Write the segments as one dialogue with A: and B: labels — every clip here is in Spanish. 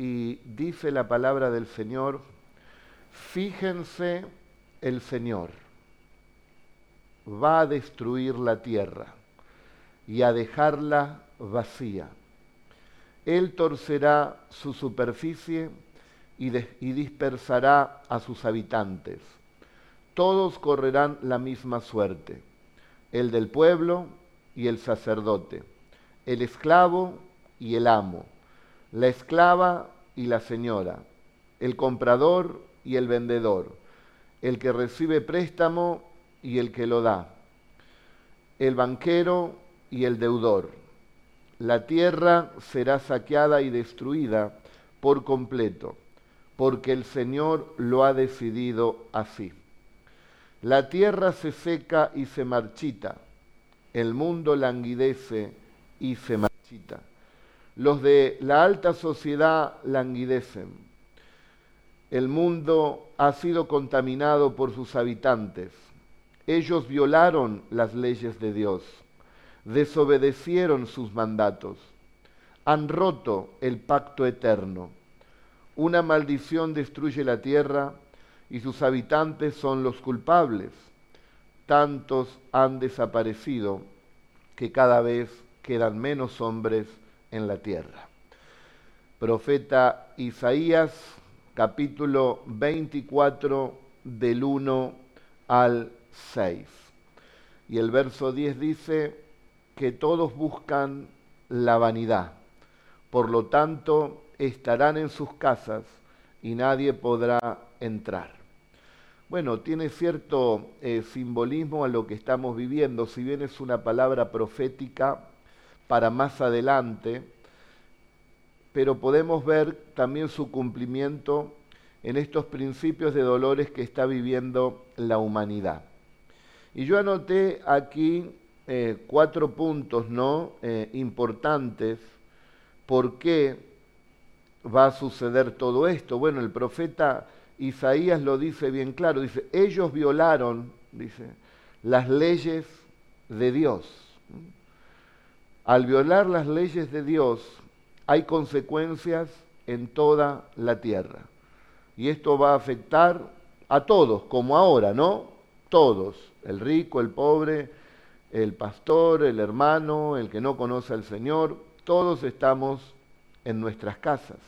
A: y dice la palabra del Señor, fíjense el Señor va a destruir la tierra y a dejarla vacía. Él torcerá su superficie y, dispersará a sus habitantes. Todos correrán la misma suerte, el del pueblo y el sacerdote, el esclavo y el amo, la esclava y la señora, el comprador y el vendedor, el que recibe préstamo y el que lo da, el banquero y el deudor. La tierra será saqueada y destruida por completo, porque el Señor lo ha decidido así. La tierra se seca y se marchita, el mundo languidece y se marchita. Los de la alta sociedad languidecen. El mundo ha sido contaminado por sus habitantes ellos violaron las leyes de Dios, desobedecieron sus mandatos, han roto el pacto eterno. Una maldición destruye la tierra y sus habitantes son los culpables. Tantos han desaparecido que cada vez quedan menos hombres en la tierra. Profeta Isaías, capítulo 24, del 1 al 6. Y el verso 10 dice que todos buscan la vanidad, por lo tanto estarán en sus casas y nadie podrá entrar. Bueno, tiene cierto eh, simbolismo a lo que estamos viviendo, si bien es una palabra profética para más adelante, pero podemos ver también su cumplimiento en estos principios de dolores que está viviendo la humanidad. Y yo anoté aquí eh, cuatro puntos ¿no? Eh, importantes por qué va a suceder todo esto. Bueno, el profeta Isaías lo dice bien claro, dice, ellos violaron, dice, las leyes de Dios. Al violar las leyes de Dios hay consecuencias en toda la tierra. Y esto va a afectar a todos, como ahora, ¿no? Todos el rico, el pobre, el pastor, el hermano, el que no conoce al Señor, todos estamos en nuestras casas.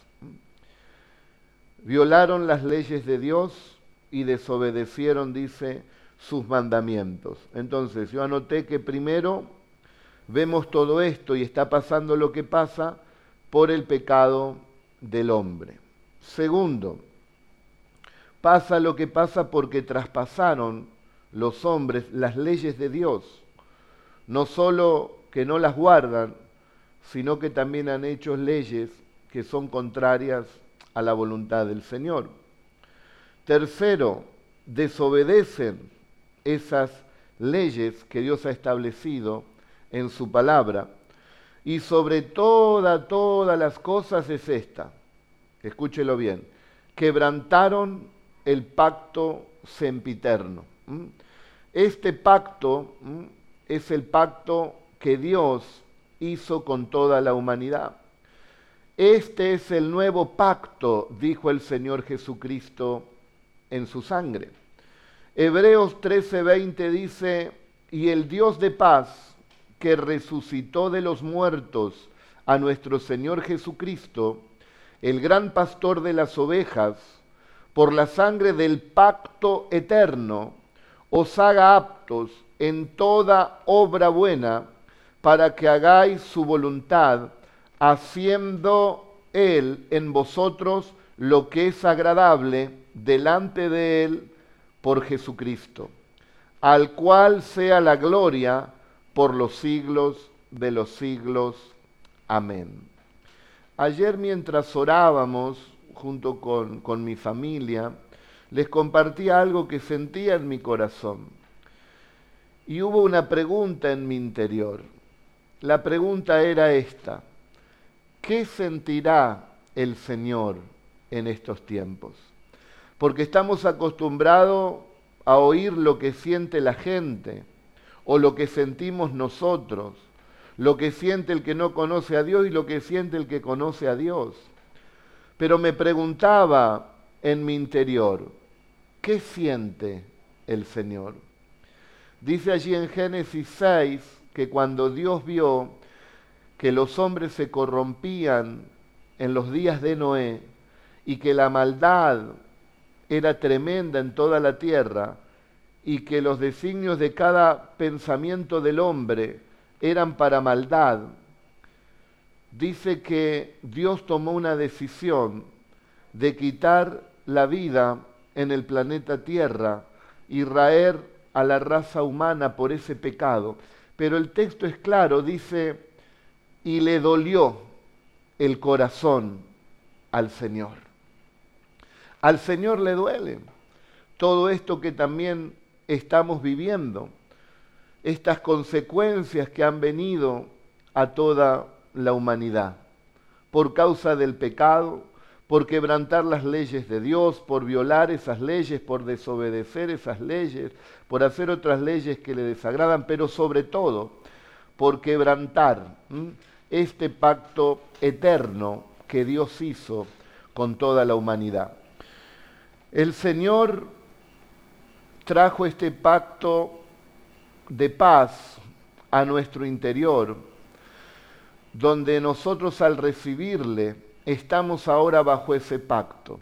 A: Violaron las leyes de Dios y desobedecieron, dice, sus mandamientos. Entonces, yo anoté que primero vemos todo esto y está pasando lo que pasa por el pecado del hombre. Segundo, pasa lo que pasa porque traspasaron los hombres las leyes de Dios, no solo que no las guardan, sino que también han hecho leyes que son contrarias a la voluntad del Señor. Tercero, desobedecen esas leyes que Dios ha establecido en su palabra. Y sobre toda, todas las cosas es esta, escúchelo bien, quebrantaron el pacto sempiterno. Este pacto es el pacto que Dios hizo con toda la humanidad. Este es el nuevo pacto, dijo el Señor Jesucristo en su sangre. Hebreos 13:20 dice, y el Dios de paz, que resucitó de los muertos a nuestro Señor Jesucristo, el gran pastor de las ovejas, por la sangre del pacto eterno, os haga aptos en toda obra buena para que hagáis su voluntad, haciendo Él en vosotros lo que es agradable delante de Él por Jesucristo, al cual sea la gloria por los siglos de los siglos. Amén. Ayer mientras orábamos junto con, con mi familia, les compartí algo que sentía en mi corazón. Y hubo una pregunta en mi interior. La pregunta era esta. ¿Qué sentirá el Señor en estos tiempos? Porque estamos acostumbrados a oír lo que siente la gente o lo que sentimos nosotros, lo que siente el que no conoce a Dios y lo que siente el que conoce a Dios. Pero me preguntaba en mi interior, ¿qué siente el Señor? Dice allí en Génesis 6 que cuando Dios vio que los hombres se corrompían en los días de Noé y que la maldad era tremenda en toda la tierra y que los designios de cada pensamiento del hombre eran para maldad, dice que Dios tomó una decisión de quitar la vida en el planeta Tierra y raer a la raza humana por ese pecado. Pero el texto es claro, dice, y le dolió el corazón al Señor. Al Señor le duele todo esto que también estamos viviendo, estas consecuencias que han venido a toda la humanidad por causa del pecado, por quebrantar las leyes de Dios, por violar esas leyes, por desobedecer esas leyes, por hacer otras leyes que le desagradan, pero sobre todo por quebrantar este pacto eterno que Dios hizo con toda la humanidad. El Señor trajo este pacto de paz a nuestro interior, donde nosotros al recibirle estamos ahora bajo ese pacto.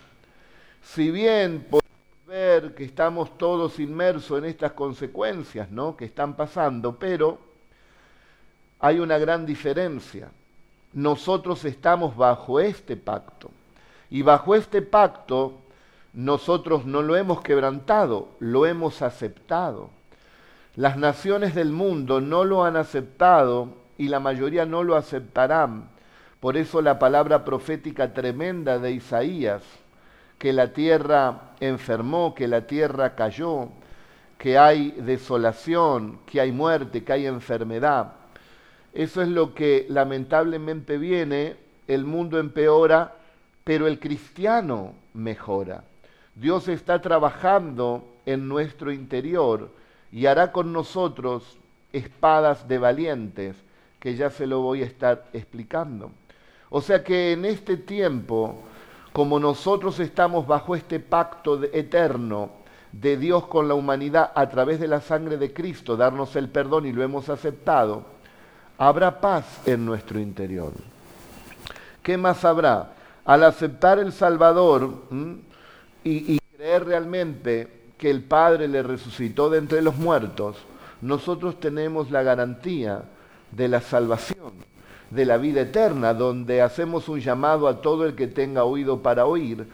A: Si bien podemos ver que estamos todos inmersos en estas consecuencias ¿no? que están pasando, pero hay una gran diferencia. Nosotros estamos bajo este pacto. Y bajo este pacto nosotros no lo hemos quebrantado, lo hemos aceptado. Las naciones del mundo no lo han aceptado y la mayoría no lo aceptarán por eso la palabra profética tremenda de Isaías, que la tierra enfermó, que la tierra cayó, que hay desolación, que hay muerte, que hay enfermedad. Eso es lo que lamentablemente viene, el mundo empeora, pero el cristiano mejora. Dios está trabajando en nuestro interior y hará con nosotros espadas de valientes, que ya se lo voy a estar explicando. O sea que en este tiempo, como nosotros estamos bajo este pacto eterno de Dios con la humanidad a través de la sangre de Cristo, darnos el perdón y lo hemos aceptado, habrá paz en nuestro interior. ¿Qué más habrá? Al aceptar el Salvador y, creer realmente que el Padre le resucitó de entre los muertos, nosotros tenemos la garantía de la salvación de la vida eterna, donde hacemos un llamado a todo el que tenga oído para oír,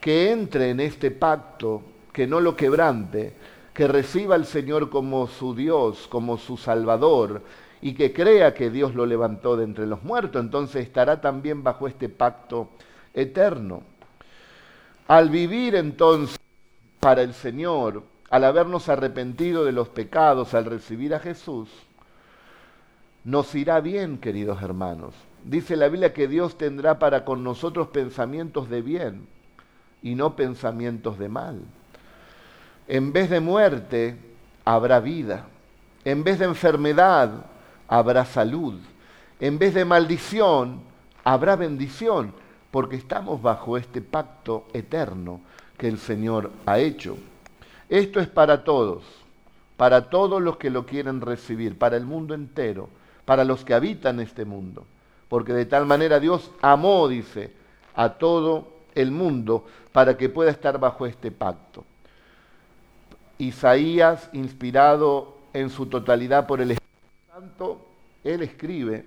A: que entre en este pacto, que no lo quebrante, que reciba al Señor como su Dios, como su Salvador, y que crea que Dios lo levantó de entre los muertos, entonces estará también bajo este pacto eterno. Al vivir entonces para el Señor, al habernos arrepentido de los pecados, al recibir a Jesús, nos irá bien, queridos hermanos. Dice la Biblia que Dios tendrá para con nosotros pensamientos de bien y no pensamientos de mal. En vez de muerte habrá vida. En vez de enfermedad habrá salud. En vez de maldición habrá bendición, porque estamos bajo este pacto eterno que el Señor ha hecho. Esto es para todos, para todos los que lo quieren recibir, para el mundo entero para los que habitan este mundo. Porque de tal manera Dios amó, dice, a todo el mundo para que pueda estar bajo este pacto. Isaías, inspirado en su totalidad por el Espíritu Santo, él escribe,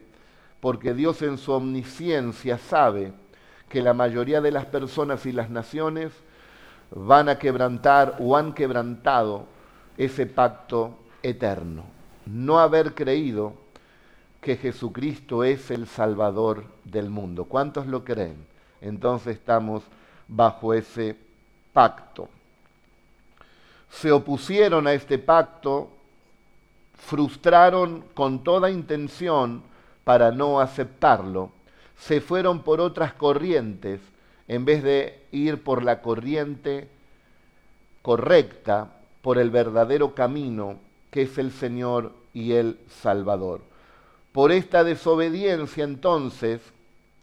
A: porque Dios en su omnisciencia sabe que la mayoría de las personas y las naciones van a quebrantar o han quebrantado ese pacto eterno. No haber creído que Jesucristo es el Salvador del mundo. ¿Cuántos lo creen? Entonces estamos bajo ese pacto. Se opusieron a este pacto, frustraron con toda intención para no aceptarlo, se fueron por otras corrientes en vez de ir por la corriente correcta, por el verdadero camino que es el Señor y el Salvador. Por esta desobediencia entonces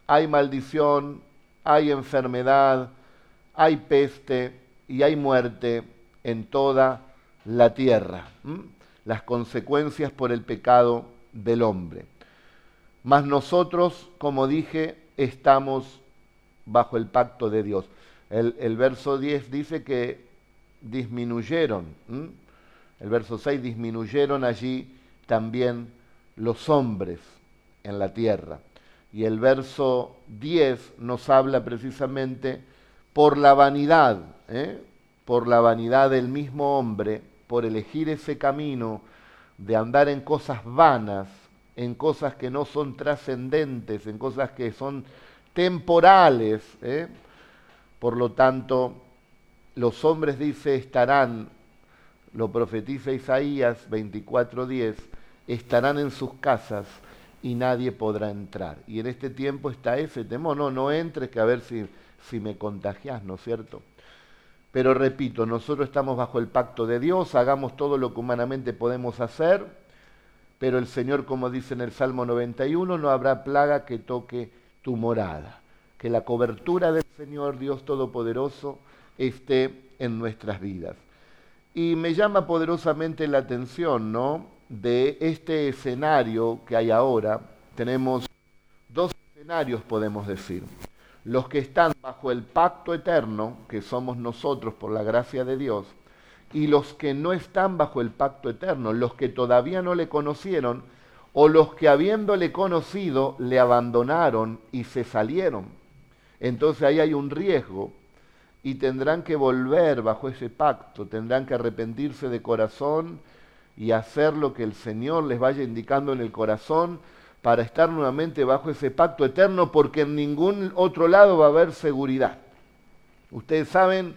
A: hay maldición hay enfermedad, hay peste y hay muerte en toda la tierra. Las consecuencias por el pecado del hombre. Mas nosotros, como dije, estamos bajo el pacto de Dios. El, verso 10 dice que disminuyeron, el verso 6 disminuyeron allí también los hombres en la tierra. Y el verso 10 nos habla precisamente por la vanidad, ¿eh? por la vanidad del mismo hombre, por elegir ese camino de andar en cosas vanas, en cosas que no son trascendentes, en cosas que son temporales. ¿eh? Por lo tanto, los hombres, dice, estarán, lo profetiza Isaías 24:10, estarán en sus casas y nadie podrá entrar. Y en este tiempo está ese temor, no, no entres que a ver si, si me contagias, ¿no es cierto? Pero repito, nosotros estamos bajo el pacto de Dios, hagamos todo lo que humanamente podemos hacer, pero el Señor, como dice en el Salmo 91, no habrá plaga que toque tu morada. Que la cobertura del Señor Dios Todopoderoso esté en nuestras vidas. Y me llama poderosamente la atención, ¿no? de este escenario que hay ahora, tenemos dos escenarios, podemos decir. Los que están bajo el pacto eterno, que somos nosotros por la gracia de Dios, y los que no están bajo el pacto eterno, los que todavía no le conocieron, o los que habiéndole conocido le abandonaron y se salieron. Entonces ahí hay un riesgo y tendrán que volver bajo ese pacto, tendrán que arrepentirse de corazón y hacer lo que el Señor les vaya indicando en el corazón para estar nuevamente bajo ese pacto eterno, porque en ningún otro lado va a haber seguridad. Ustedes saben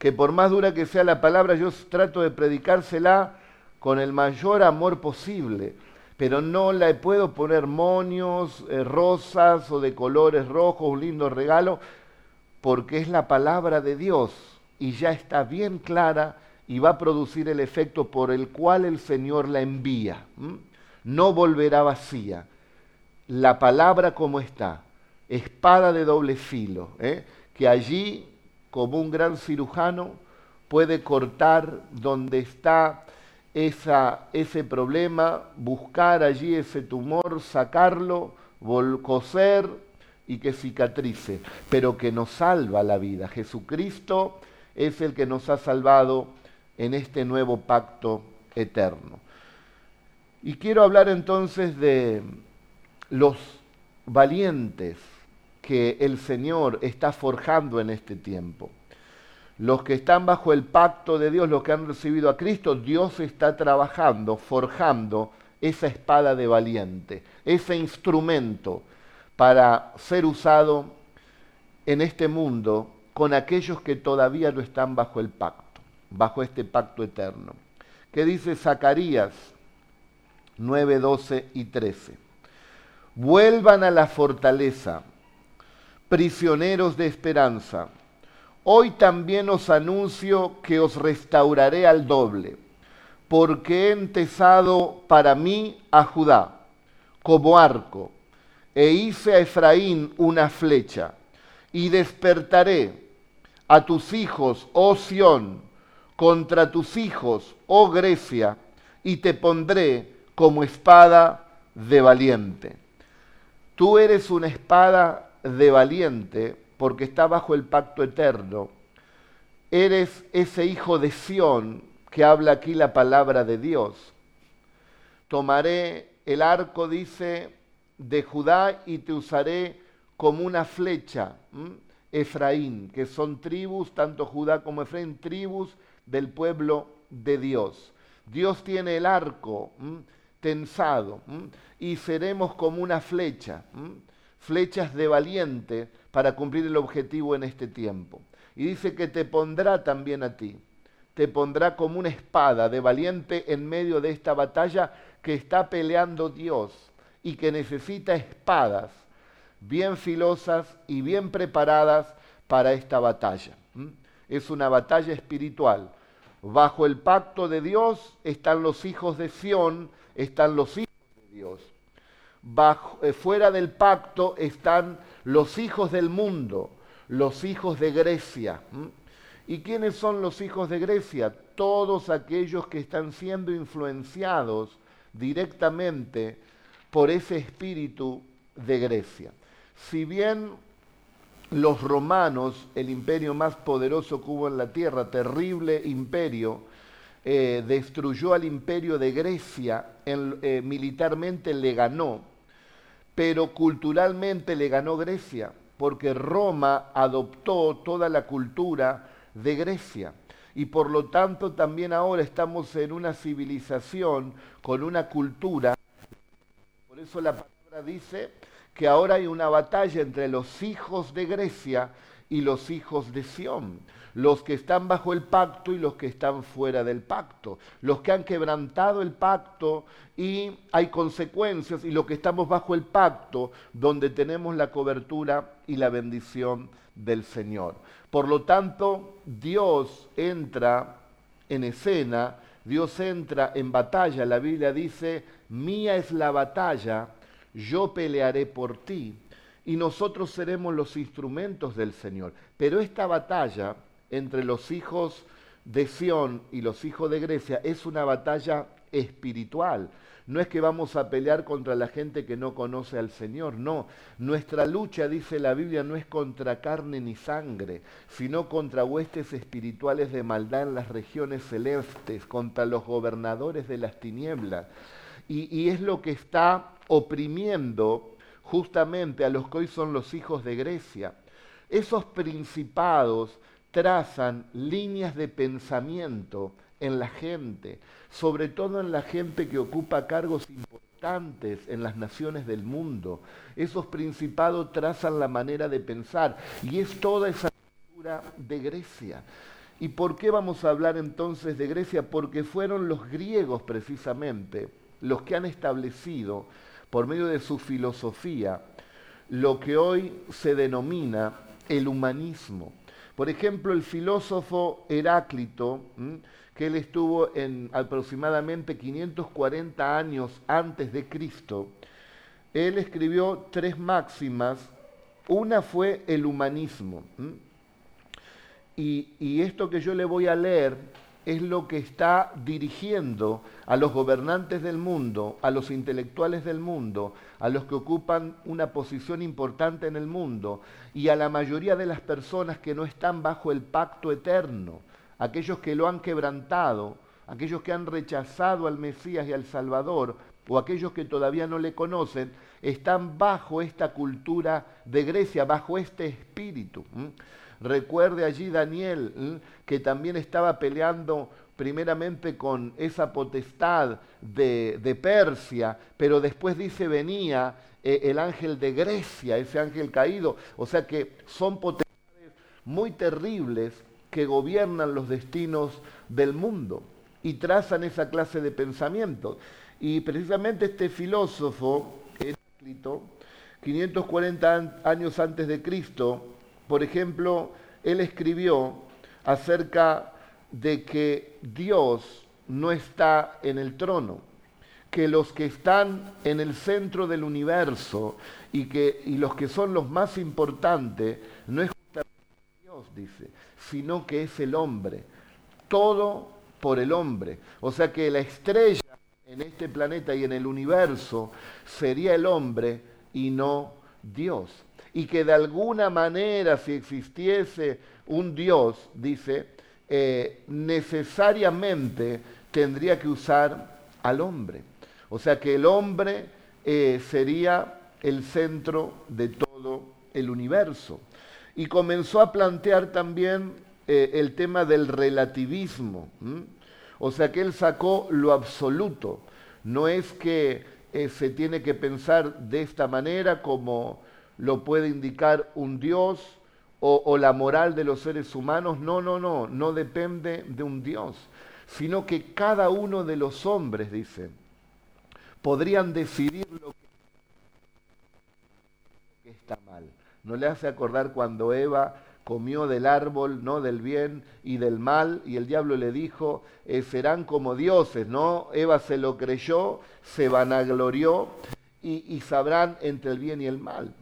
A: que por más dura que sea la palabra, yo trato de predicársela con el mayor amor posible, pero no le puedo poner monios, eh, rosas o de colores rojos, un lindo regalo, porque es la palabra de Dios y ya está bien clara y va a producir el efecto por el cual el Señor la envía. No volverá vacía. La palabra como está, espada de doble filo, ¿eh? que allí, como un gran cirujano, puede cortar donde está esa, ese problema, buscar allí ese tumor, sacarlo, coser y que cicatrice, pero que nos salva la vida. Jesucristo es el que nos ha salvado en este nuevo pacto eterno. Y quiero hablar entonces de los valientes que el Señor está forjando en este tiempo. Los que están bajo el pacto de Dios, los que han recibido a Cristo, Dios está trabajando, forjando esa espada de valiente, ese instrumento para ser usado en este mundo con aquellos que todavía no están bajo el pacto bajo este pacto eterno. ¿Qué dice Zacarías 9, 12 y 13? Vuelvan a la fortaleza, prisioneros de esperanza. Hoy también os anuncio que os restauraré al doble, porque he entesado para mí a Judá como arco, e hice a Efraín una flecha, y despertaré a tus hijos, oh Sión, contra tus hijos, oh Grecia, y te pondré como espada de valiente. Tú eres una espada de valiente porque está bajo el pacto eterno. Eres ese hijo de Sión que habla aquí la palabra de Dios. Tomaré el arco, dice, de Judá y te usaré como una flecha. Efraín, que son tribus, tanto Judá como Efraín, tribus del pueblo de Dios. Dios tiene el arco tensado y seremos como una flecha, flechas de valiente para cumplir el objetivo en este tiempo. Y dice que te pondrá también a ti, te pondrá como una espada de valiente en medio de esta batalla que está peleando Dios y que necesita espadas bien filosas y bien preparadas para esta batalla. Es una batalla espiritual Bajo el pacto de Dios están los hijos de Sión, están los hijos de Dios. Bajo, eh, fuera del pacto están los hijos del mundo, los hijos de Grecia. ¿Y quiénes son los hijos de Grecia? Todos aquellos que están siendo influenciados directamente por ese espíritu de Grecia. Si bien los romanos, el imperio más poderoso que hubo en la tierra, terrible imperio, eh, destruyó al imperio de Grecia, eh, militarmente le ganó, pero culturalmente le ganó Grecia, porque Roma adoptó toda la cultura de Grecia. Y por lo tanto también ahora estamos en una civilización con una cultura. Por eso la palabra dice que ahora hay una batalla entre los hijos de Grecia y los hijos de Sión, los que están bajo el pacto y los que están fuera del pacto, los que han quebrantado el pacto y hay consecuencias y los que estamos bajo el pacto donde tenemos la cobertura y la bendición del Señor. Por lo tanto, Dios entra en escena, Dios entra en batalla. La Biblia dice, mía es la batalla, yo pelearé por ti y nosotros seremos los instrumentos del Señor. Pero esta batalla entre los hijos de Sión y los hijos de Grecia es una batalla espiritual. No es que vamos a pelear contra la gente que no conoce al Señor, no. Nuestra lucha, dice la Biblia, no es contra carne ni sangre, sino contra huestes espirituales de maldad en las regiones celestes, contra los gobernadores de las tinieblas. Y, y es lo que está oprimiendo justamente a los que hoy son los hijos de Grecia. Esos principados trazan líneas de pensamiento en la gente, sobre todo en la gente que ocupa cargos importantes en las naciones del mundo. Esos principados trazan la manera de pensar y es toda esa cultura de Grecia. ¿Y por qué vamos a hablar entonces de Grecia? Porque fueron los griegos precisamente los que han establecido, por medio de su filosofía, lo que hoy se denomina el humanismo. Por ejemplo, el filósofo Heráclito, que él estuvo en aproximadamente 540 años antes de Cristo, él escribió tres máximas. Una fue el humanismo. Y, esto que yo le voy a leer es lo que está dirigiendo a los gobernantes del mundo, a los intelectuales del mundo, a los que ocupan una posición importante en el mundo y a la mayoría de las personas que no están bajo el pacto eterno aquellos que lo han quebrantado, aquellos que han rechazado al Mesías y al Salvador, o aquellos que todavía no le conocen, están bajo esta cultura de Grecia, bajo este espíritu. Recuerde allí Daniel, que también estaba peleando primeramente con esa potestad de, Persia, pero después dice venía eh, el ángel de Grecia, ese ángel caído. O sea que son potestades muy terribles que gobiernan los destinos del mundo y trazan esa clase de pensamiento. Y precisamente este filósofo, Heráclito, 540 años antes de Cristo, por ejemplo, él escribió acerca de que Dios no está en el trono, que los que están en el centro del universo y, que, y los que son los más importantes no es Dios, dice, sino que es el hombre. Todo por el hombre. O sea que la estrella en este planeta y en el universo sería el hombre y no Dios. Y que de alguna manera, si existiese un Dios, dice, eh, necesariamente tendría que usar al hombre. O sea que el hombre eh, sería el centro de todo el universo y comenzó a plantear también eh, el tema del relativismo. O sea que él sacó lo absoluto. No es que se tiene que pensar de esta manera como lo puede indicar un Dios o, la moral de los seres humanos. No, no, no, no depende de un Dios, sino que cada uno de los hombres, dice, podrían decidir lo que está mal. ¿No le hace acordar cuando Eva comió del árbol, ¿no? Del bien y del mal, y el diablo le dijo, eh, serán como dioses, ¿no? Eva se lo creyó, se vanaglorió y, sabrán entre el bien y el mal.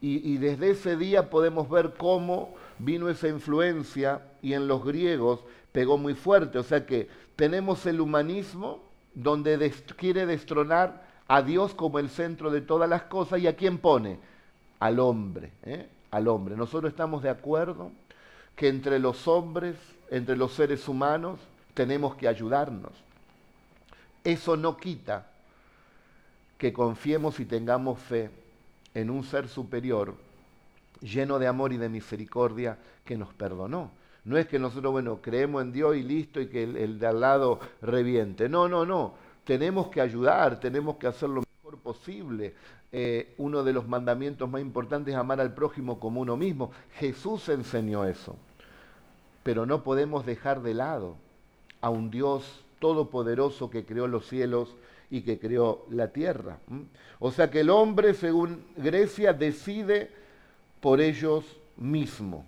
A: Y, desde ese día podemos ver cómo vino esa influencia y en los griegos pegó muy fuerte. O sea que tenemos el humanismo donde quiere destronar a Dios como el centro de todas las cosas y a quién pone? Al hombre, ¿eh? al hombre. Nosotros estamos de acuerdo que entre los hombres, entre los seres humanos, tenemos que ayudarnos. Eso no quita que confiemos y tengamos fe en un ser superior lleno de amor y de misericordia que nos perdonó. No es que nosotros, bueno, creemos en Dios y listo y que el, de al lado reviente. No, no, no. Tenemos que ayudar, tenemos que hacer lo mejor posible. Eh, uno de los mandamientos más importantes es amar al prójimo como uno mismo. Jesús enseñó eso. Pero no podemos dejar de lado a un Dios todopoderoso que creó los cielos y que creó la tierra. O sea que el hombre, según Grecia, decide por ellos mismos.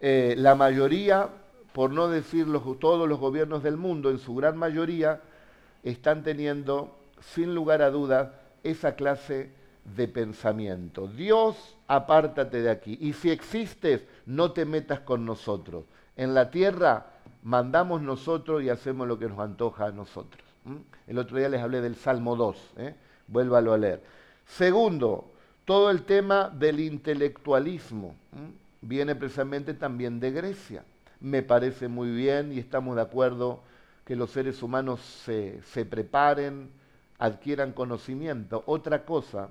A: Eh, la mayoría, por no decir todos los gobiernos del mundo, en su gran mayoría, están teniendo, sin lugar a dudas, esa clase de pensamiento. Dios, apártate de aquí. Y si existes, no te metas con nosotros. En la tierra mandamos nosotros y hacemos lo que nos antoja a nosotros. El otro día les hablé del Salmo 2, ¿eh? vuélvalo a leer. Segundo, todo el tema del intelectualismo viene precisamente también de Grecia. Me parece muy bien y estamos de acuerdo que los seres humanos se, se preparen, adquieran conocimiento. Otra cosa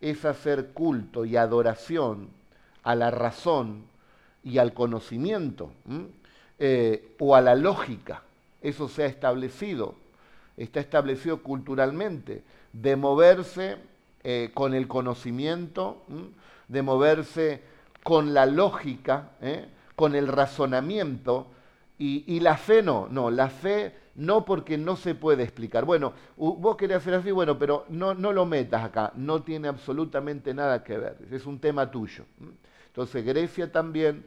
A: es hacer culto y adoración a la razón y al conocimiento eh, o a la lógica. Eso se ha establecido, está establecido culturalmente, de moverse eh, con el conocimiento, de moverse con la lógica, ¿eh? con el razonamiento, y, la fe no, no, la fe no porque no se puede explicar. Bueno, vos querés hacer así, bueno, pero no, no lo metas acá, no tiene absolutamente nada que ver, es un tema tuyo. Entonces Grecia también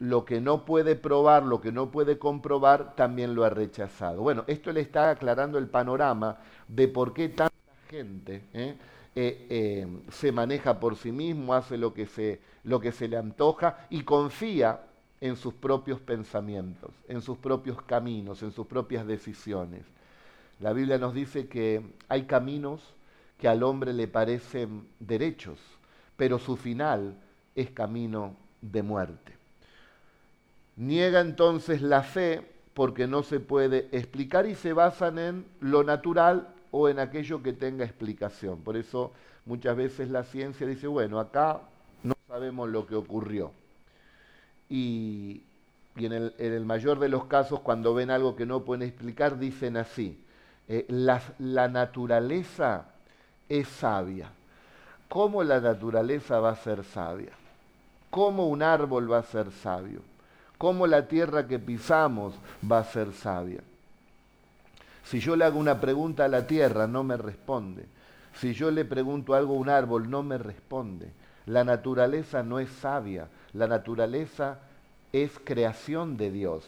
A: lo que no puede probar, lo que no puede comprobar, también lo ha rechazado. Bueno, esto le está aclarando el panorama de por qué tanta gente ¿eh? Eh, eh, se maneja por sí mismo, hace lo que, se, lo que se le antoja y confía en sus propios pensamientos, en sus propios caminos, en sus propias decisiones. La Biblia nos dice que hay caminos que al hombre le parecen derechos, pero su final es camino de muerte. Niega entonces la fe porque no se puede explicar y se basan en lo natural o en aquello que tenga explicación. Por eso muchas veces la ciencia dice, bueno, acá no sabemos lo que ocurrió. Y, en, el, mayor de los casos, cuando ven algo que no pueden explicar, dicen así, eh, la naturaleza es sabia. ¿Cómo la naturaleza va a ser sabia? ¿Cómo un árbol va a ser sabio? Cómo la tierra que pisamos va a ser sabia. Si yo le hago una pregunta a la tierra, no me responde. Si yo le pregunto algo a un árbol, no me responde. La naturaleza no es sabia, la naturaleza es creación de Dios.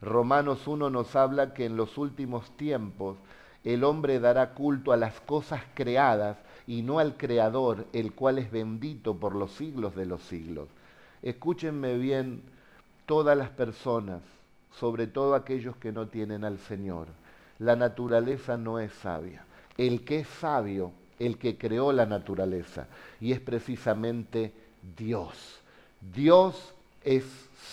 A: Romanos 1 nos habla que en los últimos tiempos el hombre dará culto a las cosas creadas y no al Creador, el cual es bendito por los siglos de los siglos. Escúchenme bien todas las personas, sobre todo aquellos que no tienen al Señor. La naturaleza no es sabia. El que es sabio, el que creó la naturaleza, y es precisamente Dios. Dios es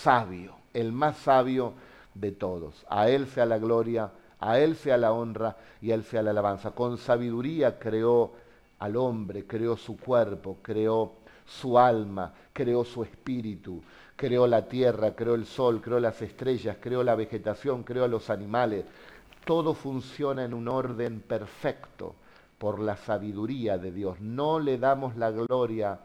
A: sabio, el más sabio de todos. A Él sea la gloria, a Él sea la honra y a Él sea la alabanza. Con sabiduría creó al hombre, creó su cuerpo, creó su alma, creó su espíritu, creó la tierra, creó el sol, creó las estrellas, creó la vegetación, creó los animales. Todo funciona en un orden perfecto por la sabiduría de Dios. No le damos la gloria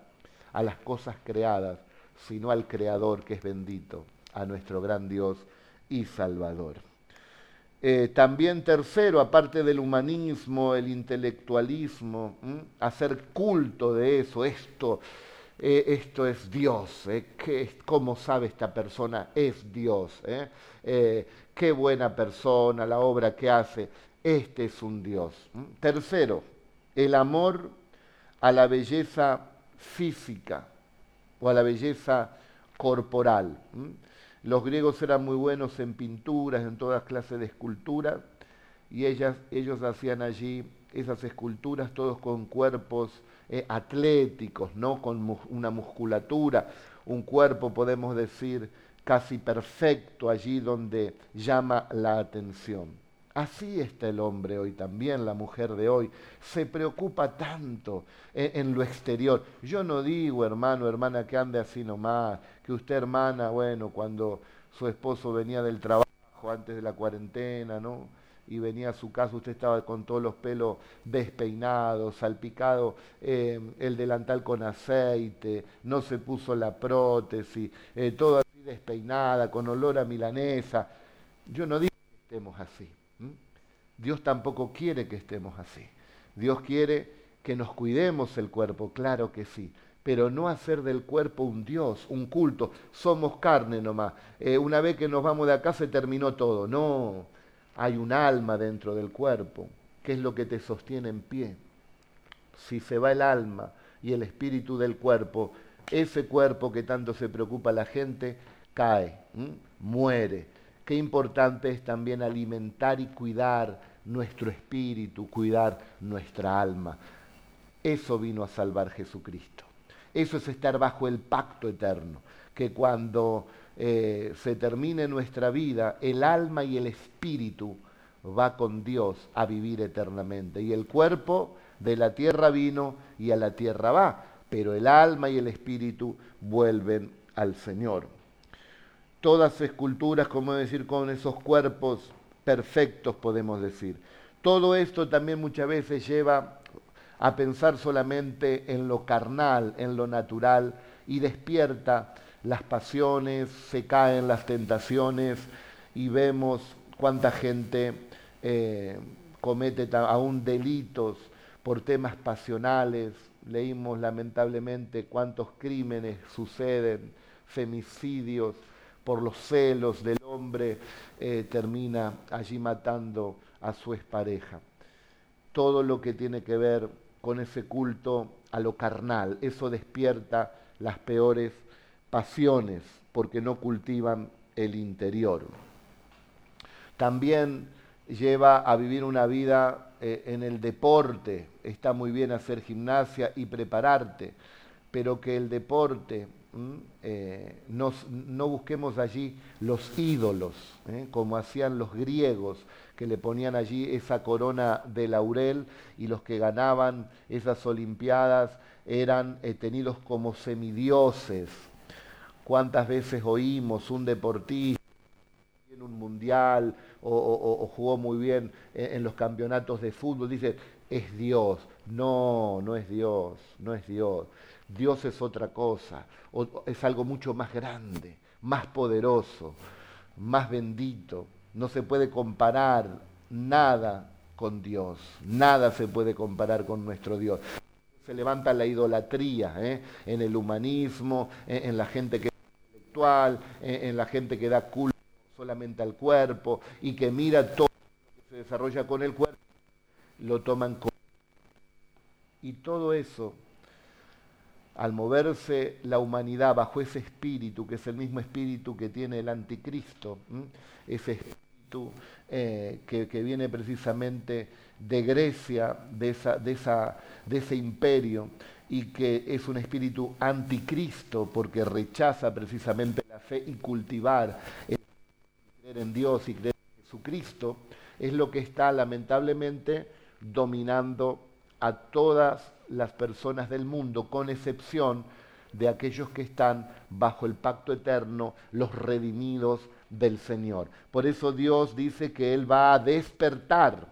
A: a las cosas creadas, sino al Creador que es bendito, a nuestro gran Dios y Salvador. Eh, también tercero, aparte del humanismo, el intelectualismo, hacer culto de eso, esto eh, esto es Dios, eh, ¿cómo sabe esta persona? Es Dios, eh. qué buena persona, la obra que hace, este es un Dios. Tercero, el amor a la belleza física o a la belleza corporal. Los griegos eran muy buenos en pinturas, en todas clases de esculturas, y ellas, ellos hacían allí esas esculturas todos con cuerpos eh, atléticos, ¿no? con una musculatura, un cuerpo, podemos decir, casi perfecto allí donde llama la atención. Así está el hombre hoy también, la mujer de hoy. Se preocupa tanto en, lo exterior. Yo no digo, hermano, hermana, que ande así nomás, que usted, hermana, bueno, cuando su esposo venía del trabajo antes de la cuarentena, ¿no? Y venía a su casa, usted estaba con todos los pelos despeinados, salpicado, eh, el delantal con aceite, no se puso la prótesis, eh, todo así despeinada, con olor a milanesa. Yo no digo que estemos así. Dios tampoco quiere que estemos así. Dios quiere que nos cuidemos el cuerpo, claro que sí, pero no hacer del cuerpo un Dios, un culto. Somos carne nomás. Eh, una vez que nos vamos de acá se terminó todo. No, hay un alma dentro del cuerpo, que es lo que te sostiene en pie. Si se va el alma y el espíritu del cuerpo, ese cuerpo que tanto se preocupa la gente, cae, muere qué importante es también alimentar y cuidar nuestro espíritu, cuidar nuestra alma. Eso vino a salvar Jesucristo. Eso es estar bajo el pacto eterno, que cuando eh, se termine nuestra vida, el alma y el espíritu va con Dios a vivir eternamente. Y el cuerpo de la tierra vino y a la tierra va, pero el alma y el espíritu vuelven al Señor todas esculturas, como decir, con esos cuerpos perfectos, podemos decir. Todo esto también muchas veces lleva a pensar solamente en lo carnal, en lo natural, y despierta las pasiones, se caen las tentaciones y vemos cuánta gente eh, comete aún delitos por temas pasionales. Leímos lamentablemente cuántos crímenes suceden, femicidios, por los celos del hombre, eh, termina allí matando a su expareja. Todo lo que tiene que ver con ese culto a lo carnal, eso despierta las peores pasiones porque no cultivan el interior. También lleva a vivir una vida eh, en el deporte, está muy bien hacer gimnasia y prepararte, pero que el deporte eh, no busquemos allí los ídolos, ¿eh? como hacían los griegos, que le ponían allí esa corona de laurel y los que ganaban esas olimpiadas eran eh, tenidos como semidioses. ¿Cuántas veces oímos un deportista en un mundial o, jugó muy bien en, en los campeonatos de fútbol? Dice, es Dios. No, no es Dios, no es Dios. Dios es otra cosa, es algo mucho más grande, más poderoso, más bendito. No se puede comparar nada con Dios, nada se puede comparar con nuestro Dios. Se levanta la idolatría ¿eh? en el humanismo, en, la gente que es intelectual, en, la gente que da culto solamente al cuerpo y que mira todo lo que se desarrolla con el cuerpo, lo toman como... Y todo eso al moverse la humanidad bajo ese espíritu, que es el mismo espíritu que tiene el anticristo, ese espíritu eh, que, viene precisamente de Grecia, de, esa, de, esa, de ese imperio, y que es un espíritu anticristo porque rechaza precisamente la fe y cultivar el creer en Dios y creer en Jesucristo, es lo que está lamentablemente dominando a todas las personas del mundo, con excepción de aquellos que están bajo el pacto eterno, los redimidos del Señor. Por eso Dios dice que Él va a despertar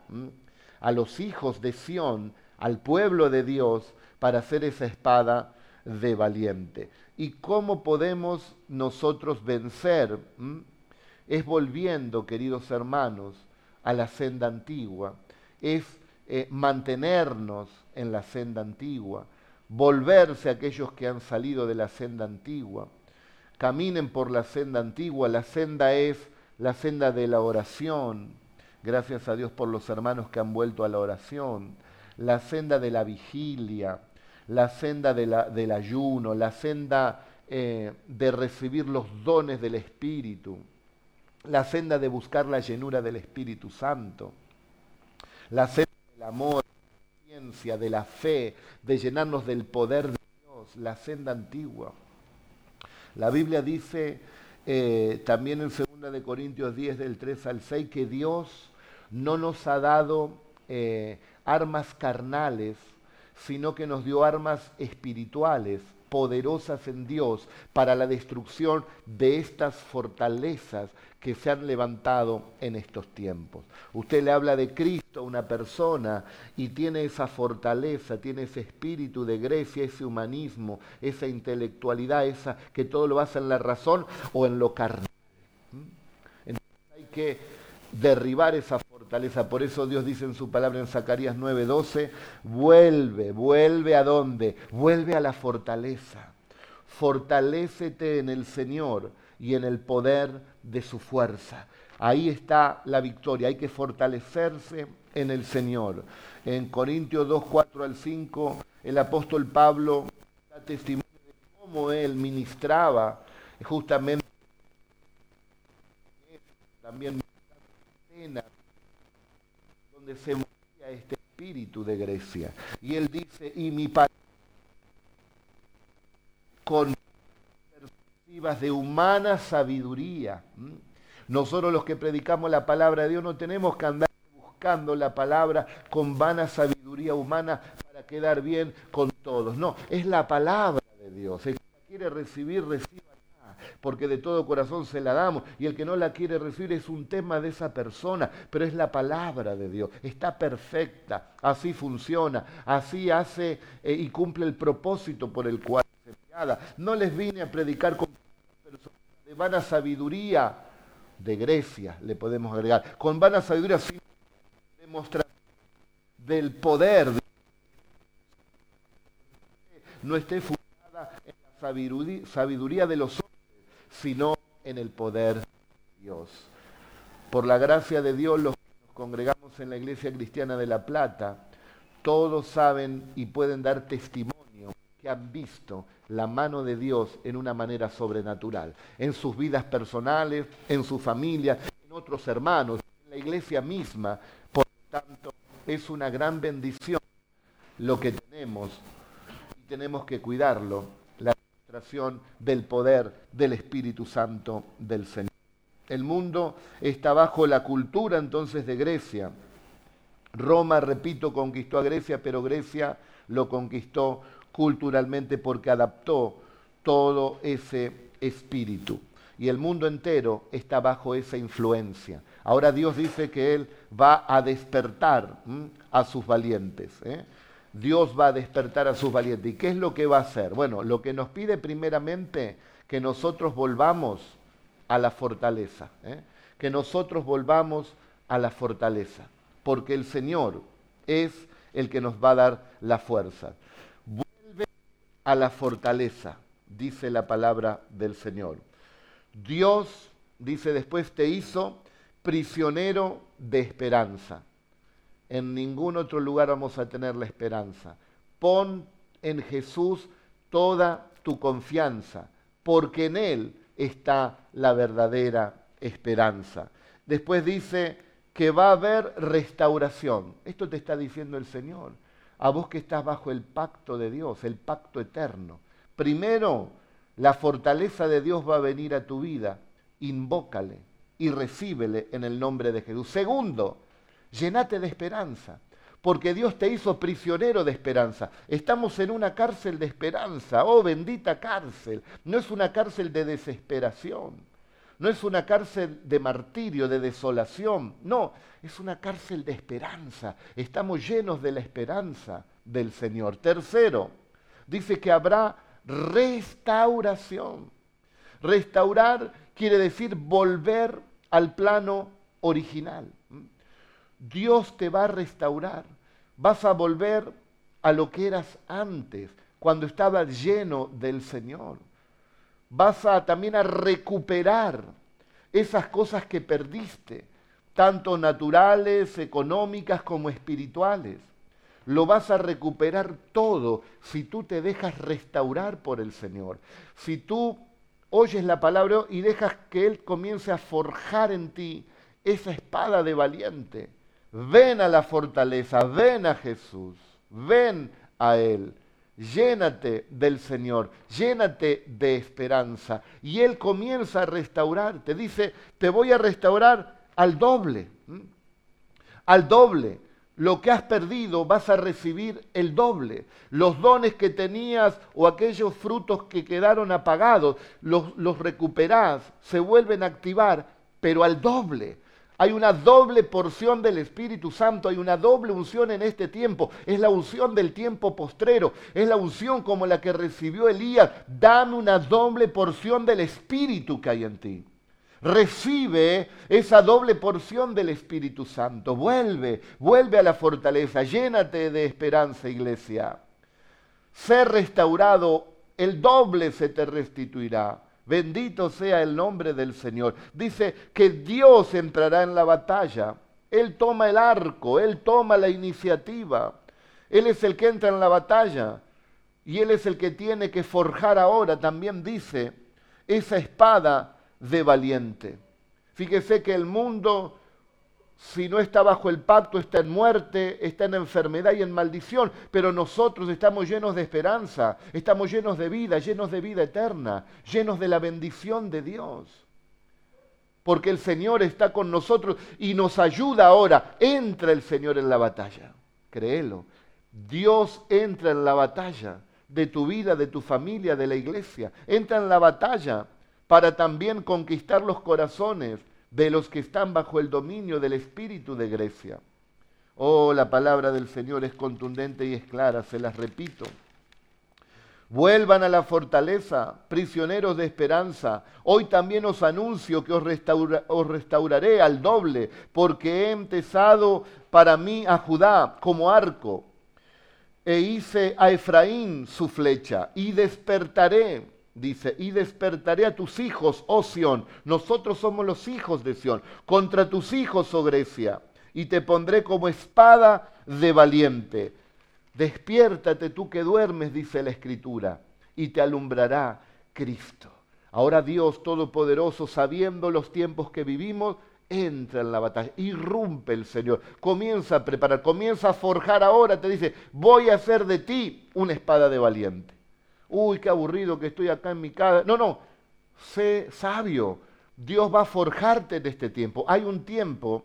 A: a los hijos de Sión, al pueblo de Dios, para hacer esa espada de valiente. ¿Y cómo podemos nosotros vencer? Es volviendo, queridos hermanos, a la senda antigua. Es eh, mantenernos en la senda antigua, volverse a aquellos que han salido de la senda antigua, caminen por la senda antigua, la senda es la senda de la oración, gracias a Dios por los hermanos que han vuelto a la oración, la senda de la vigilia, la senda del ayuno, la senda eh, de recibir los dones del Espíritu, la senda de buscar la llenura del Espíritu Santo, la senda amor, de la ciencia, de la fe, de llenarnos del poder de Dios, la senda antigua. La Biblia dice eh, también en 2 de Corintios 10 del 3 al 6 que Dios no nos ha dado eh, armas carnales, sino que nos dio armas espirituales, poderosas en Dios para la destrucción de estas fortalezas que se han levantado en estos tiempos. Usted le habla de Cristo a una persona y tiene esa fortaleza, tiene ese espíritu de Grecia, ese humanismo, esa intelectualidad, esa que todo lo basa en la razón o en lo carnal. ¿Mm? Entonces hay que derribar esa fortaleza. Por eso Dios dice en su palabra en Zacarías 9:12, vuelve, vuelve a dónde? Vuelve a la fortaleza. Fortalécete en el Señor y en el poder de su fuerza. Ahí está la victoria, hay que fortalecerse en el Señor. En Corintios 2, 4 al 5, el apóstol Pablo da testimonio de cómo él ministraba justamente también donde se movía este de Grecia. Y él dice, y mi padre con perspectivas de humana sabiduría. Nosotros los que predicamos la palabra de Dios no tenemos que andar buscando la palabra con vana sabiduría humana para quedar bien con todos. No, es la palabra de Dios. El que quiere recibir, reciba porque de todo corazón se la damos. Y el que no la quiere recibir es un tema de esa persona, pero es la palabra de Dios. Está perfecta, así funciona, así hace eh, y cumple el propósito por el cual se enviada. No les vine a predicar con personas de vana sabiduría de Grecia, le podemos agregar, con vana sabiduría sin demostrar del poder no esté fundada en la sabiduría de los hombres sino en el poder de Dios. Por la gracia de Dios, los que nos congregamos en la Iglesia Cristiana de La Plata, todos saben y pueden dar testimonio que han visto la mano de Dios en una manera sobrenatural, en sus vidas personales, en su familia, en otros hermanos, en la iglesia misma. Por lo tanto, es una gran bendición lo que tenemos y tenemos que cuidarlo del poder del Espíritu Santo del Señor. El mundo está bajo la cultura entonces de Grecia. Roma, repito, conquistó a Grecia, pero Grecia lo conquistó culturalmente porque adaptó todo ese espíritu. Y el mundo entero está bajo esa influencia. Ahora Dios dice que Él va a despertar a sus valientes. ¿eh? Dios va a despertar a sus valientes. ¿Y qué es lo que va a hacer? Bueno, lo que nos pide primeramente que nosotros volvamos a la fortaleza, ¿eh? que nosotros volvamos a la fortaleza, porque el Señor es el que nos va a dar la fuerza. Vuelve a la fortaleza, dice la palabra del Señor. Dios, dice después, te hizo prisionero de esperanza en ningún otro lugar vamos a tener la esperanza. Pon en Jesús toda tu confianza, porque en Él está la verdadera esperanza. Después dice que va a haber restauración. Esto te está diciendo el Señor. A vos que estás bajo el pacto de Dios, el pacto eterno. Primero, la fortaleza de Dios va a venir a tu vida. Invócale y recíbele en el nombre de Jesús. Segundo, llenate de esperanza, porque Dios te hizo prisionero de esperanza. Estamos en una cárcel de esperanza, oh bendita cárcel. No es una cárcel de desesperación, no es una cárcel de martirio, de desolación, no, es una cárcel de esperanza. Estamos llenos de la esperanza del Señor. Tercero, dice que habrá restauración. Restaurar quiere decir volver al plano original. Dios te va a restaurar. Vas a volver a lo que eras antes, cuando estabas lleno del Señor. Vas a también a recuperar esas cosas que perdiste, tanto naturales, económicas como espirituales. lo vas a recuperar todo si tú te dejas restaurar por el Señor. Si tú oyes la palabra y dejas que Él comience a forjar en ti esa espada de valiente. Ven a la fortaleza, ven a Jesús, ven a Él. Llénate del Señor, llénate de esperanza. Y Él comienza a restaurarte. Dice, te voy a restaurar al doble. Al doble. Lo que has perdido vas a recibir el doble. Los dones que tenías o aquellos frutos que quedaron apagados, los, los recuperás, se vuelven a activar, pero al doble. Hay una doble porción del Espíritu Santo, hay una doble unción en este tiempo. Es la unción del tiempo postrero, es la unción como la que recibió Elías. Dame una doble porción del Espíritu que hay en ti. Recibe esa doble porción del Espíritu Santo. Vuelve, vuelve a la fortaleza. Llénate de esperanza, iglesia. Ser restaurado, el doble se te restituirá. Bendito sea el nombre del Señor. Dice que Dios entrará en la batalla. Él toma el arco, Él toma la iniciativa. Él es el que entra en la batalla. Y Él es el que tiene que forjar ahora, también dice, esa espada de valiente. Fíjese que el mundo si no está bajo el pacto, está en muerte, está en enfermedad y en maldición. Pero nosotros estamos llenos de esperanza, estamos llenos de vida, llenos de vida eterna, llenos de la bendición de Dios. Porque el Señor está con nosotros y nos ayuda ahora. Entra el Señor en la batalla. Créelo. Dios entra en la batalla de tu vida, de tu familia, de la iglesia. Entra en la batalla para también conquistar los corazones de los que están bajo el dominio del espíritu de Grecia. Oh, la palabra del Señor es contundente y es clara, se las repito. Vuelvan a la fortaleza, prisioneros de esperanza. Hoy también os anuncio que os, restauraré al doble, porque he empezado para mí a Judá como arco, e hice a Efraín su flecha, y despertaré dice, y despertaré a tus hijos, oh Sión, nosotros somos los hijos de Sión, contra tus hijos, oh Grecia, y te pondré como espada de valiente. Despiértate tú que duermes, dice la Escritura, y te alumbrará Cristo. Ahora Dios Todopoderoso, sabiendo los tiempos que vivimos, entra en la batalla, irrumpe el Señor, comienza a preparar, comienza a forjar ahora, te dice, voy a hacer de ti una espada de valiente. Uy, qué aburrido que estoy acá en mi casa. No, no, sé sabio. Dios va a forjarte en este tiempo. Hay un tiempo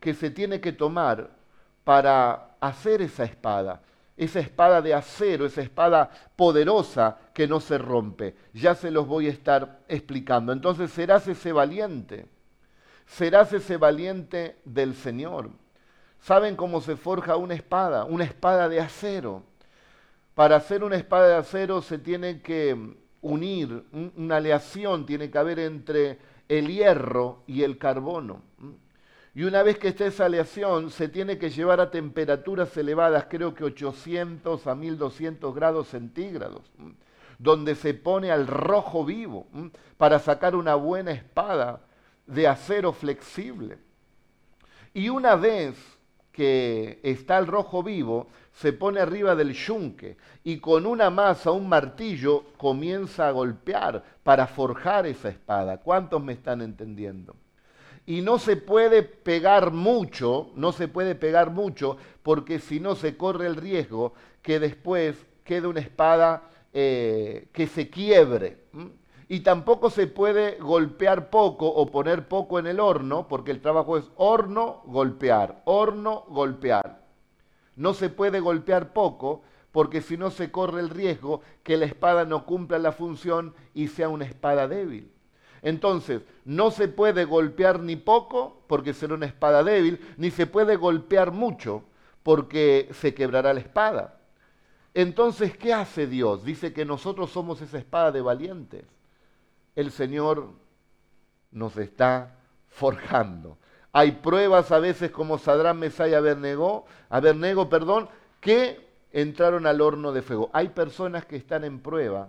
A: que se tiene que tomar para hacer esa espada. Esa espada de acero, esa espada poderosa que no se rompe. Ya se los voy a estar explicando. Entonces serás ese valiente. Serás ese valiente del Señor. ¿Saben cómo se forja una espada? Una espada de acero. Para hacer una espada de acero se tiene que unir, una aleación tiene que haber entre el hierro y el carbono. Y una vez que esté esa aleación, se tiene que llevar a temperaturas elevadas, creo que 800 a 1200 grados centígrados, donde se pone al rojo vivo para sacar una buena espada de acero flexible. Y una vez que está el rojo vivo, se pone arriba del yunque y con una masa, un martillo, comienza a golpear para forjar esa espada. ¿Cuántos me están entendiendo? Y no se puede pegar mucho, no se puede pegar mucho, porque si no se corre el riesgo que después quede una espada eh, que se quiebre. Y tampoco se puede golpear poco o poner poco en el horno, porque el trabajo es horno, golpear, horno, golpear. No se puede golpear poco porque si no se corre el riesgo que la espada no cumpla la función y sea una espada débil. Entonces, no se puede golpear ni poco porque será una espada débil, ni se puede golpear mucho porque se quebrará la espada. Entonces, ¿qué hace Dios? Dice que nosotros somos esa espada de valientes. El Señor nos está forjando. Hay pruebas a veces como Sadrán, Mesá y Abednego, Abednego, perdón, que entraron al horno de fuego. Hay personas que están en prueba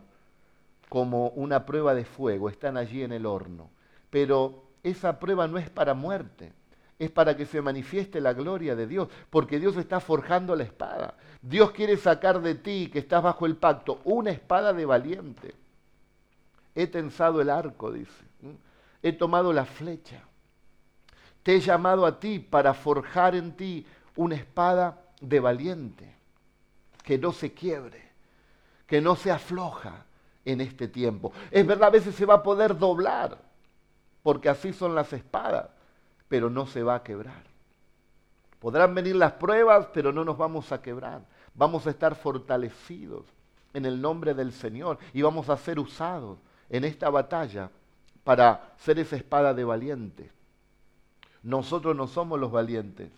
A: como una prueba de fuego, están allí en el horno. Pero esa prueba no es para muerte, es para que se manifieste la gloria de Dios, porque Dios está forjando la espada. Dios quiere sacar de ti, que estás bajo el pacto, una espada de valiente. He tensado el arco, dice. He tomado la flecha. Te he llamado a ti para forjar en ti una espada de valiente, que no se quiebre, que no se afloja en este tiempo. Es verdad, a veces se va a poder doblar, porque así son las espadas, pero no se va a quebrar. Podrán venir las pruebas, pero no nos vamos a quebrar. Vamos a estar fortalecidos en el nombre del Señor y vamos a ser usados en esta batalla para ser esa espada de valiente. Nosotros no somos los valientes.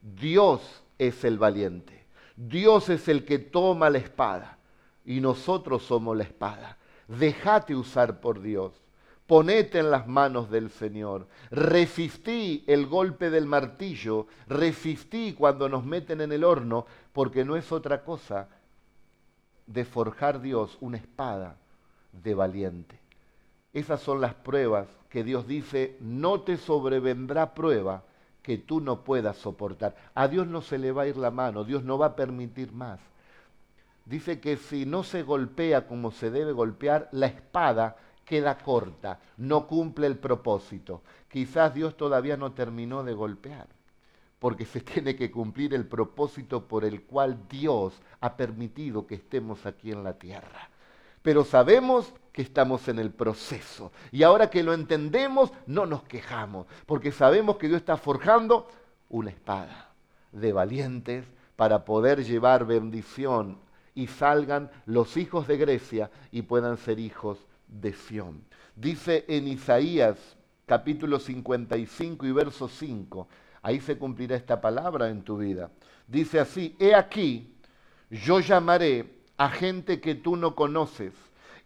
A: Dios es el valiente. Dios es el que toma la espada y nosotros somos la espada. Déjate usar por Dios. Ponete en las manos del Señor. Resistí el golpe del martillo. Resistí cuando nos meten en el horno, porque no es otra cosa de forjar Dios una espada de valiente. Esas son las pruebas que Dios dice, no te sobrevendrá prueba que tú no puedas soportar. A Dios no se le va a ir la mano, Dios no va a permitir más. Dice que si no se golpea como se debe golpear, la espada queda corta, no cumple el propósito. Quizás Dios todavía no terminó de golpear, porque se tiene que cumplir el propósito por el cual Dios ha permitido que estemos aquí en la tierra pero sabemos que estamos en el proceso. Y ahora que lo entendemos, no nos quejamos, porque sabemos que Dios está forjando una espada de valientes para poder llevar bendición y salgan los hijos de Grecia y puedan ser hijos de Sión. Dice en Isaías capítulo 55 y verso 5, ahí se cumplirá esta palabra en tu vida. Dice así, he aquí, yo llamaré a gente que tú no conoces,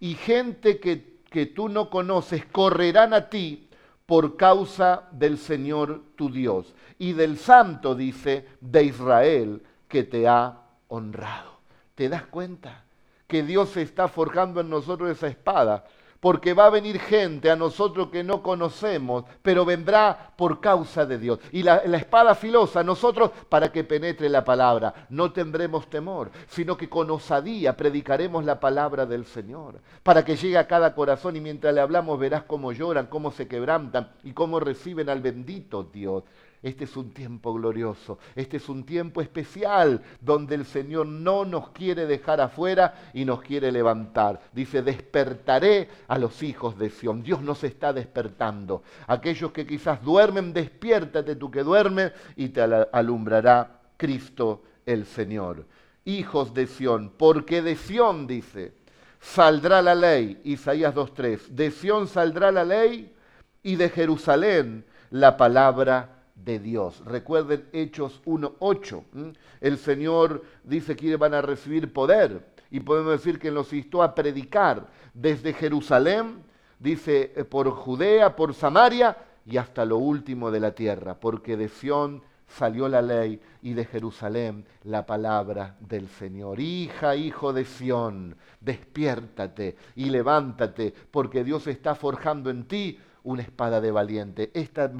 A: y gente que, que tú no conoces correrán a ti por causa del Señor tu Dios y del Santo, dice, de Israel que te ha honrado. ¿Te das cuenta? Que Dios está forjando en nosotros esa espada porque va a venir gente a nosotros que no conocemos, pero vendrá por causa de Dios. Y la, espada filosa, nosotros para que penetre la palabra, no tendremos temor, sino que con osadía predicaremos la palabra del Señor, para que llegue a cada corazón y mientras le hablamos verás cómo lloran, cómo se quebrantan y cómo reciben al bendito Dios. Este es un tiempo glorioso, este es un tiempo especial donde el Señor no nos quiere dejar afuera y nos quiere levantar. Dice, despertaré a los hijos de Sión. Dios nos está despertando. Aquellos que quizás duermen, despiértate tú que duermes y te alumbrará Cristo el Señor. Hijos de Sión, porque de Sión dice, saldrá la ley, Isaías 2.3, de Sión saldrá la ley y de Jerusalén la palabra de Dios. Recuerden Hechos 1.8. El Señor dice que van a recibir poder y podemos decir que los instó a predicar desde Jerusalén, dice eh, por Judea, por Samaria y hasta lo último de la tierra, porque de Sión salió la ley y de Jerusalén la palabra del Señor. Hija, hijo de Sión, despiértate y levántate, porque Dios está forjando en ti una espada de valiente. Esta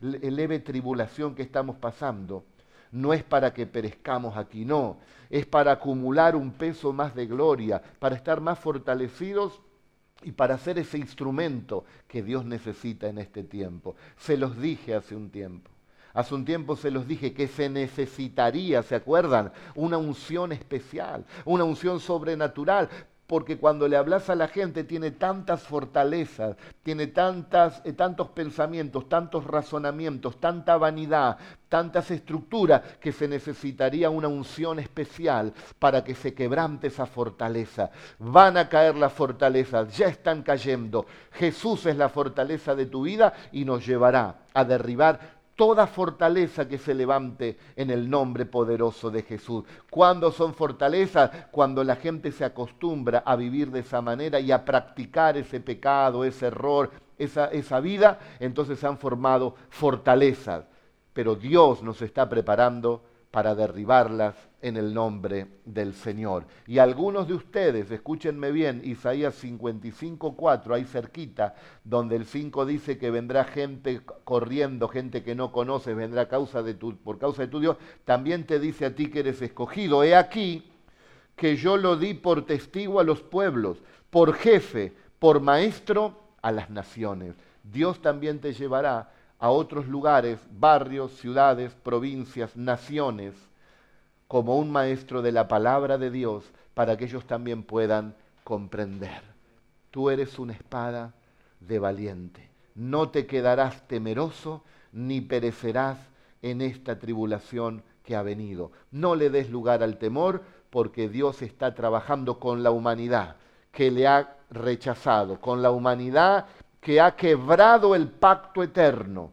A: leve tribulación que estamos pasando no es para que perezcamos aquí, no, es para acumular un peso más de gloria, para estar más fortalecidos y para ser ese instrumento que Dios necesita en este tiempo. Se los dije hace un tiempo. Hace un tiempo se los dije que se necesitaría, ¿se acuerdan? Una unción especial, una unción sobrenatural porque cuando le hablas a la gente tiene tantas fortalezas, tiene tantas, eh, tantos pensamientos, tantos razonamientos, tanta vanidad, tantas estructuras, que se necesitaría una unción especial para que se quebrante esa fortaleza. Van a caer las fortalezas, ya están cayendo. Jesús es la fortaleza de tu vida y nos llevará a derribar toda fortaleza que se levante en el nombre poderoso de Jesús. ¿Cuándo son fortalezas? Cuando la gente se acostumbra a vivir de esa manera y a practicar ese pecado, ese error, esa, esa vida, entonces se han formado fortalezas. Pero Dios nos está preparando para derribarlas en el nombre del Señor. Y algunos de ustedes, escúchenme bien, Isaías 55, 4, ahí cerquita, donde el 5 dice que vendrá gente corriendo, gente que no conoces, vendrá causa de tu, por causa de tu Dios, también te dice a ti que eres escogido. He aquí que yo lo di por testigo a los pueblos, por jefe, por maestro a las naciones. Dios también te llevará a otros lugares, barrios, ciudades, provincias, naciones, como un maestro de la palabra de Dios para que ellos también puedan comprender. Tú eres una espada de valiente. No te quedarás temeroso ni perecerás en esta tribulación que ha venido. No le des lugar al temor porque Dios está trabajando con la humanidad que le ha rechazado, con la humanidad que ha quebrado el pacto eterno.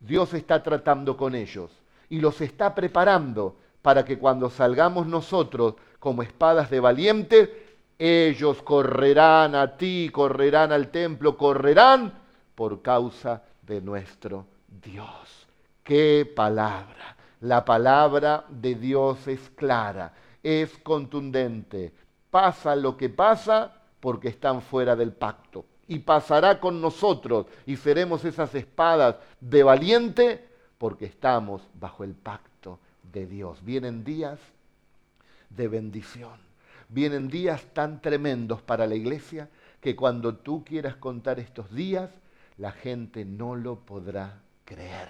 A: Dios está tratando con ellos y los está preparando para que cuando salgamos nosotros como espadas de valiente, ellos correrán a ti, correrán al templo, correrán por causa de nuestro Dios. ¡Qué palabra! La palabra de Dios es clara, es contundente. Pasa lo que pasa porque están fuera del pacto. Y pasará con nosotros y seremos esas espadas de valiente porque estamos bajo el pacto de Dios. Vienen días de bendición. Vienen días tan tremendos para la iglesia que cuando tú quieras contar estos días, la gente no lo podrá creer.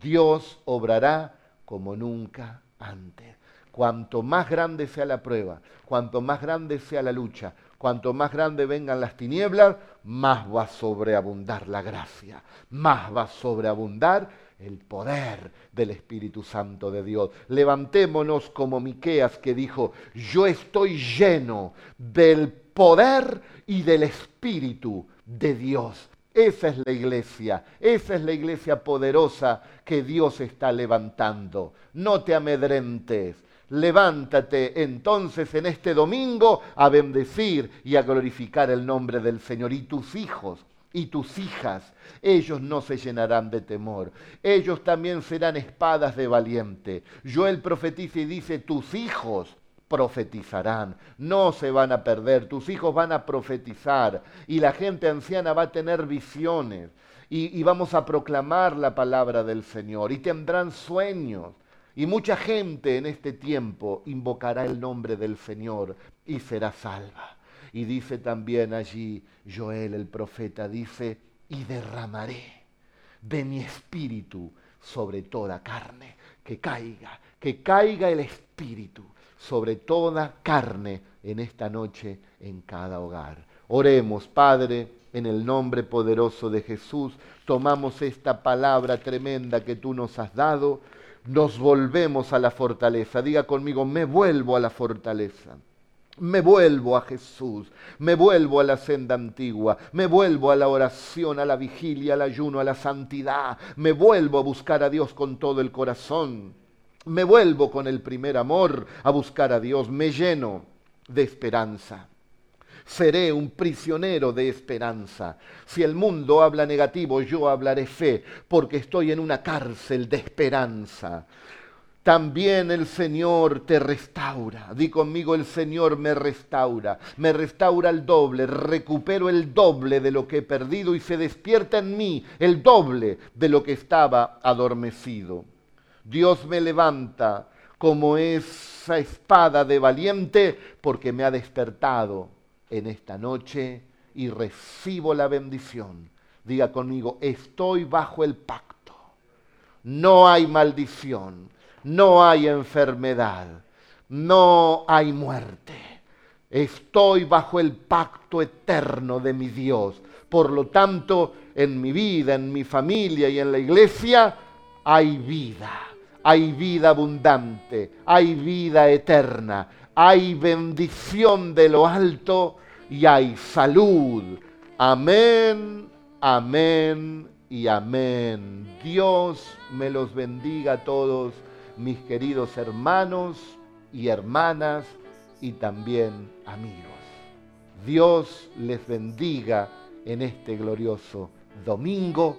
A: Dios obrará como nunca antes. Cuanto más grande sea la prueba, cuanto más grande sea la lucha, cuanto más grande vengan las tinieblas, más va a sobreabundar la gracia, más va a sobreabundar el poder del Espíritu Santo de Dios. Levantémonos como Miqueas que dijo, "Yo estoy lleno del poder y del Espíritu de Dios." Esa es la iglesia, esa es la iglesia poderosa que Dios está levantando. No te amedrentes, levántate entonces en este domingo a bendecir y a glorificar el nombre del Señor y tus hijos y tus hijas, ellos no se llenarán de temor. Ellos también serán espadas de valiente. Joel profetiza y dice, tus hijos profetizarán, no se van a perder, tus hijos van a profetizar y la gente anciana va a tener visiones y, y vamos a proclamar la palabra del Señor y tendrán sueños. Y mucha gente en este tiempo invocará el nombre del Señor y será salva. Y dice también allí Joel el profeta, dice, y derramaré de mi espíritu sobre toda carne, que caiga, que caiga el espíritu sobre toda carne en esta noche en cada hogar. Oremos, Padre, en el nombre poderoso de Jesús, tomamos esta palabra tremenda que tú nos has dado, nos volvemos a la fortaleza. Diga conmigo, me vuelvo a la fortaleza. Me vuelvo a Jesús, me vuelvo a la senda antigua, me vuelvo a la oración, a la vigilia, al ayuno, a la santidad, me vuelvo a buscar a Dios con todo el corazón, me vuelvo con el primer amor a buscar a Dios, me lleno de esperanza. Seré un prisionero de esperanza. Si el mundo habla negativo, yo hablaré fe, porque estoy en una cárcel de esperanza también el Señor te restaura. Di conmigo, el Señor me restaura. Me restaura el doble, recupero el doble de lo que he perdido y se despierta en mí el doble de lo que estaba adormecido. Dios me levanta como esa espada de valiente porque me ha despertado en esta noche y recibo la bendición. Diga conmigo, estoy bajo el pacto. No hay maldición no hay enfermedad, no hay muerte. Estoy bajo el pacto eterno de mi Dios. Por lo tanto, en mi vida, en mi familia y en la iglesia hay vida. Hay vida abundante, hay vida eterna, hay bendición de lo alto y hay salud. Amén, amén y amén. Dios me los bendiga a todos mis queridos hermanos y hermanas y también amigos. Dios les bendiga en este glorioso domingo.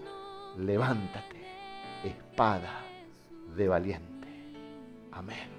A: Levántate, espada de valiente. Amén.